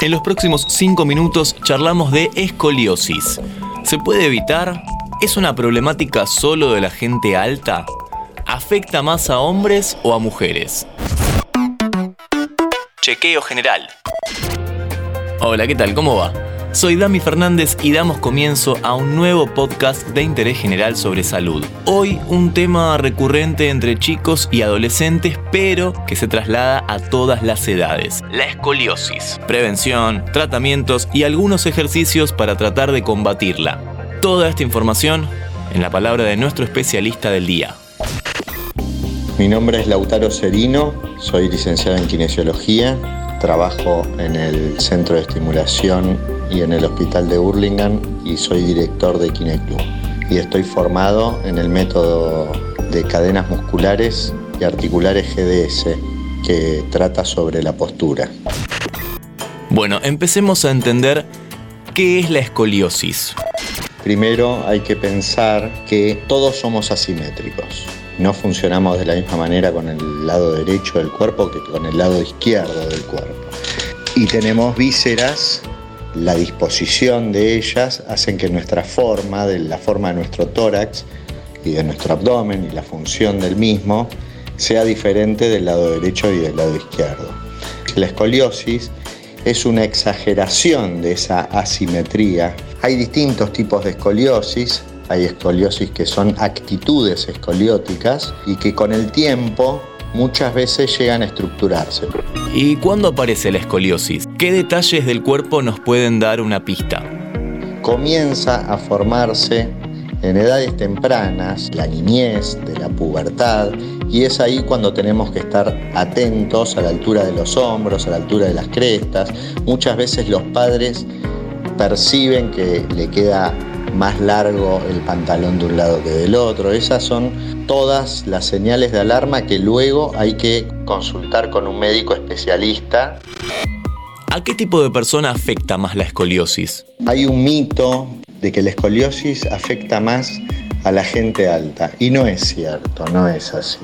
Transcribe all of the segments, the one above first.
En los próximos 5 minutos charlamos de escoliosis. ¿Se puede evitar? ¿Es una problemática solo de la gente alta? ¿Afecta más a hombres o a mujeres? Chequeo general. Hola, ¿qué tal? ¿Cómo va? Soy Dami Fernández y damos comienzo a un nuevo podcast de interés general sobre salud. Hoy un tema recurrente entre chicos y adolescentes, pero que se traslada a todas las edades. La escoliosis. Prevención, tratamientos y algunos ejercicios para tratar de combatirla. Toda esta información en la palabra de nuestro especialista del día. Mi nombre es Lautaro Serino, soy licenciado en kinesiología, trabajo en el Centro de Estimulación y en el Hospital de Hurlingham y soy director de Kineclub. Y estoy formado en el método de cadenas musculares y articulares GDS que trata sobre la postura. Bueno, empecemos a entender qué es la escoliosis. Primero hay que pensar que todos somos asimétricos. No funcionamos de la misma manera con el lado derecho del cuerpo que con el lado izquierdo del cuerpo. Y tenemos vísceras la disposición de ellas hacen que nuestra forma, de la forma de nuestro tórax y de nuestro abdomen y la función del mismo, sea diferente del lado derecho y del lado izquierdo. La escoliosis es una exageración de esa asimetría. Hay distintos tipos de escoliosis. Hay escoliosis que son actitudes escolióticas y que con el tiempo muchas veces llegan a estructurarse. ¿Y cuándo aparece la escoliosis? ¿Qué detalles del cuerpo nos pueden dar una pista? Comienza a formarse en edades tempranas, la niñez, de la pubertad, y es ahí cuando tenemos que estar atentos a la altura de los hombros, a la altura de las crestas. Muchas veces los padres perciben que le queda más largo el pantalón de un lado que del otro. Esas son todas las señales de alarma que luego hay que consultar con un médico especialista. ¿A qué tipo de persona afecta más la escoliosis? Hay un mito de que la escoliosis afecta más a la gente alta y no es cierto, no es así.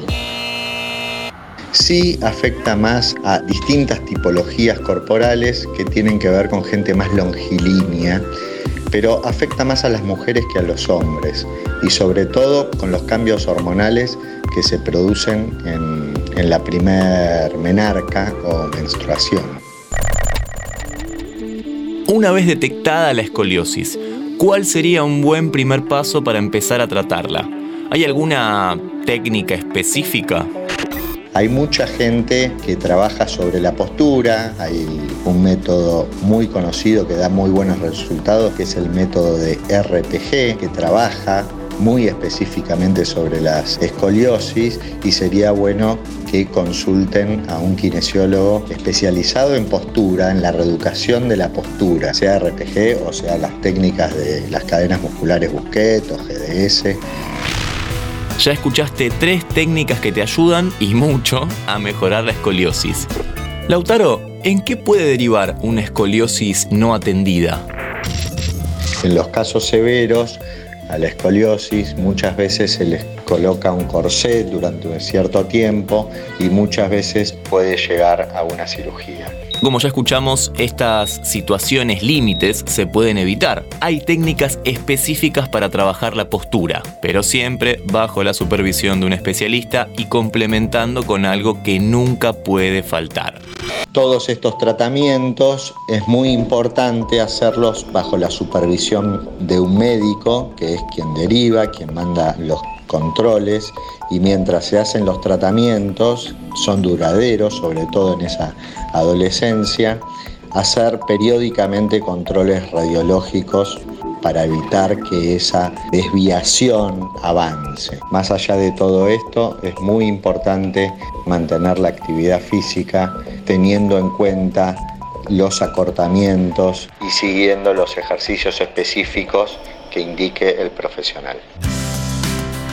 Sí afecta más a distintas tipologías corporales que tienen que ver con gente más longilínea pero afecta más a las mujeres que a los hombres y sobre todo con los cambios hormonales que se producen en, la primer menarca o menstruación. Una vez detectada la escoliosis, ¿cuál sería un buen primer paso para empezar a tratarla? ¿Hay alguna técnica específica? Hay mucha gente que trabaja sobre la postura, hay un método muy conocido que da muy buenos resultados, que es el método de RPG, que trabaja muy específicamente sobre las escoliosis y sería bueno que consulten a un kinesiólogo especializado en postura, en la reeducación de la postura, sea RPG o sea las técnicas de las cadenas musculares Busquet o GDS. Ya escuchaste tres técnicas que te ayudan y mucho a mejorar la escoliosis. Lautaro, ¿en qué puede derivar una escoliosis no atendida? En los casos severos, a la escoliosis muchas veces se les coloca un corset durante un cierto tiempo y muchas veces puede llegar a una cirugía. Como ya escuchamos, estas situaciones límites se pueden evitar. Hay técnicas específicas para trabajar la postura, pero siempre bajo la supervisión de un especialista y complementando con algo que nunca puede faltar. Todos estos tratamientos es muy importante hacerlos bajo la supervisión de un médico, que es quien deriva, quien manda los controles y mientras se hacen los tratamientos, son duraderos, sobre todo en esa adolescencia, hacer periódicamente controles radiológicos para evitar que esa desviación avance. Más allá de todo esto, es muy importante mantener la actividad física teniendo en cuenta los acortamientos y siguiendo los ejercicios específicos que indique el profesional.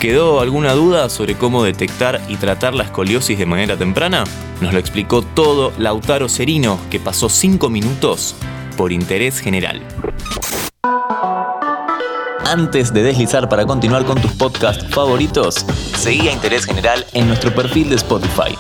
¿Quedó alguna duda sobre cómo detectar y tratar la escoliosis de manera temprana? Nos lo explicó todo Lautaro Serino, que pasó 5 minutos por interés general. Antes de deslizar para continuar con tus podcasts favoritos, seguí a Interés General en nuestro perfil de Spotify.